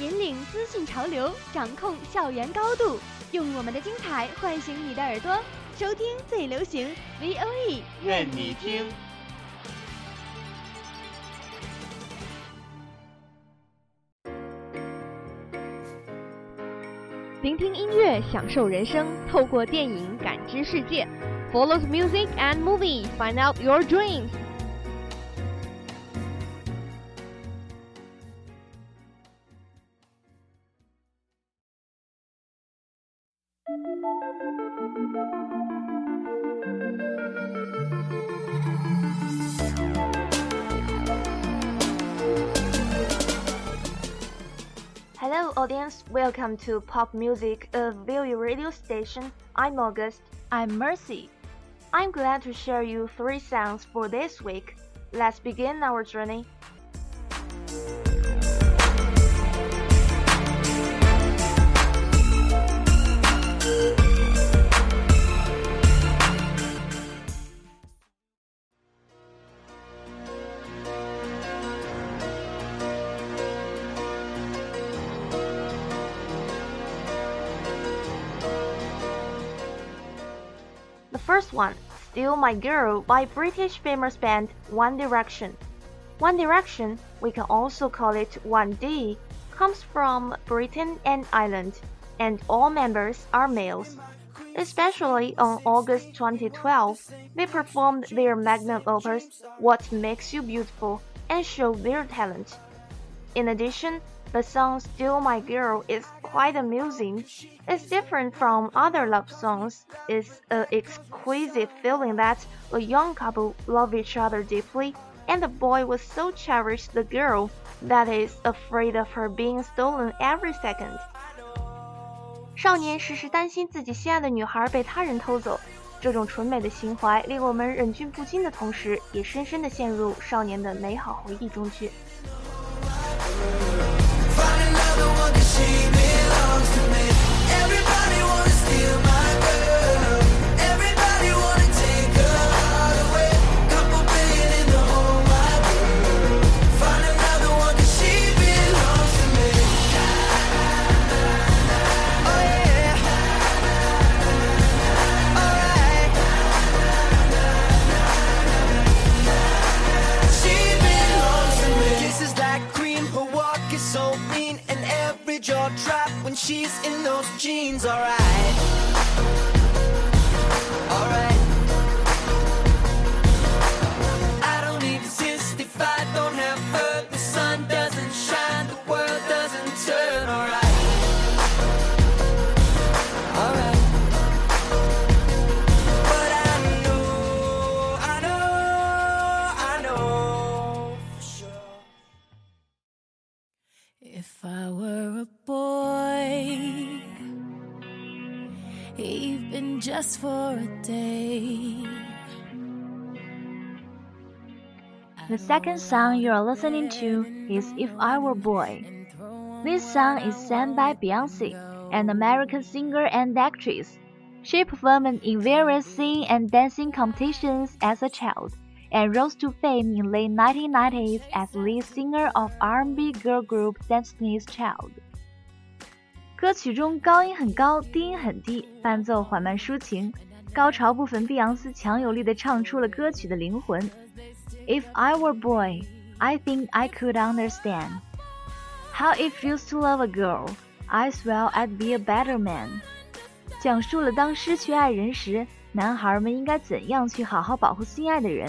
引领资讯潮流，掌控校园高度，用我们的精彩唤醒你的耳朵，收听最流行 V O E，任你听。聆听音乐，享受人生，透过电影感知世界。Follow the music and movie, find out your dreams. Hello, audience. Welcome to Pop Music, a VOA radio station. I'm August. I'm Mercy. I'm glad to share you three songs for this week. Let's begin our journey. First one, Steal My Girl by British famous band One Direction. One Direction, we can also call it 1D, comes from Britain and Ireland, and all members are males. Especially on August 2012, they performed their magnum opus What Makes You Beautiful and showed their talent. In addition, the song Steal My Girl is quite amusing. It's different from other love songs. It's an exquisite feeling that a young couple love each other deeply, and the boy will so cherish the girl that is afraid of her being stolen every second. 少年时时担心自己心爱的女孩被他人偷走，这种纯美的情怀令我们忍俊不禁的同时，也深深的陷入少年的美好回忆中去。She even just for a day. The second song you are listening to is If I Were Boy. This song is sang by Beyonce, an American singer and actress. She performed in various singing and dancing competitions as a child, and rose to fame in late 1990s as lead singer of R&B girl group Destiny's Child. 歌曲中高音很高，低音很低，伴奏缓慢抒情。高潮部分，碧昂斯强有力地唱出了歌曲的灵魂。If I were boy, I think I could understand how it feels to love a girl. I swear I'd be a better man. 讲述了当失去爱人时，男孩们应该怎样去好好保护心爱的人。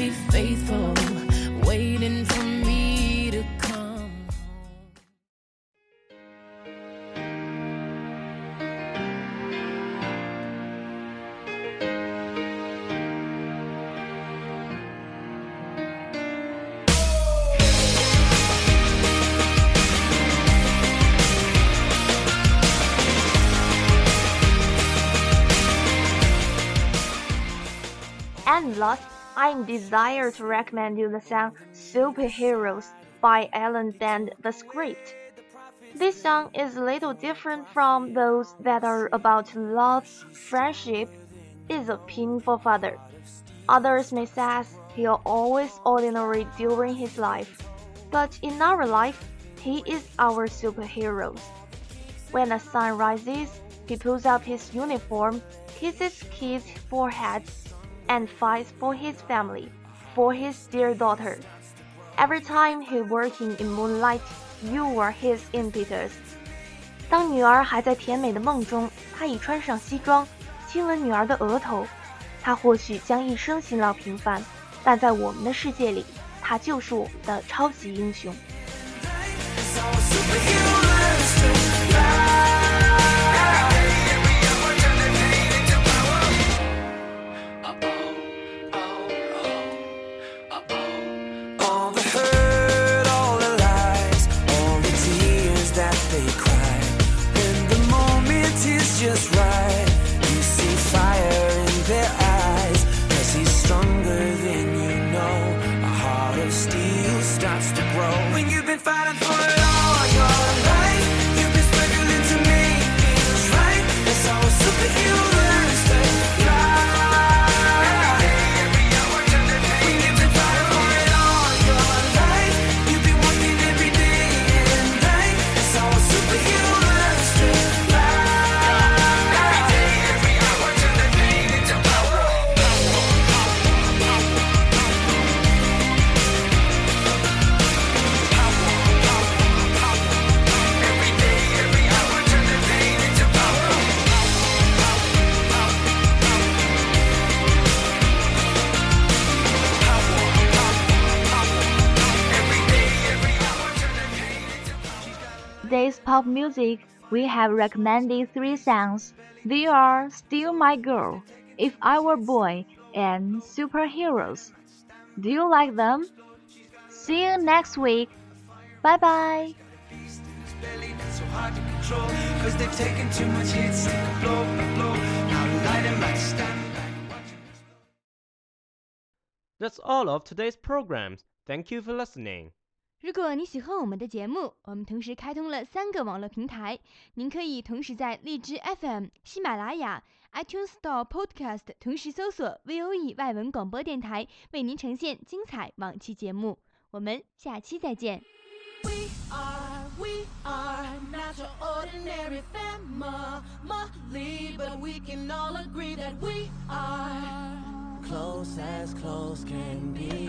Be faithful, waiting for me to come. And last, I'm desire to recommend you the song Superheroes by Alan Band The Script. This song is a little different from those that are about love, friendship, is a painful father. Others may say he are always ordinary during his life, but in our life, he is our superhero. When the sun rises, he pulls up his uniform, kisses kids' forehead, and fights for his family, for his dear daughter. Every time he working in moonlight, you are his impetus. 当女儿还在甜美的梦中，他已穿上西装，亲吻女儿的额头。他或许将一生辛劳平凡，但在我们的世界里，他就是我们的超级英雄。Today's pop music, we have recommended three songs. They are Steal My Girl, If I Were Boy, and Superheroes. Do you like them? See you next week. Bye bye. That's all of today's programs. Thank you for listening. 如果你喜欢我们的节目，我们同时开通了三个网络平台，您可以同时在荔枝 FM、喜马拉雅、iTunes Store Podcast 同时搜索 VOE 外文广播电台，为您呈现精彩往期节目。我们下期再见。We are, we are not your ordinary family, but we can all agree that we are Close as close can be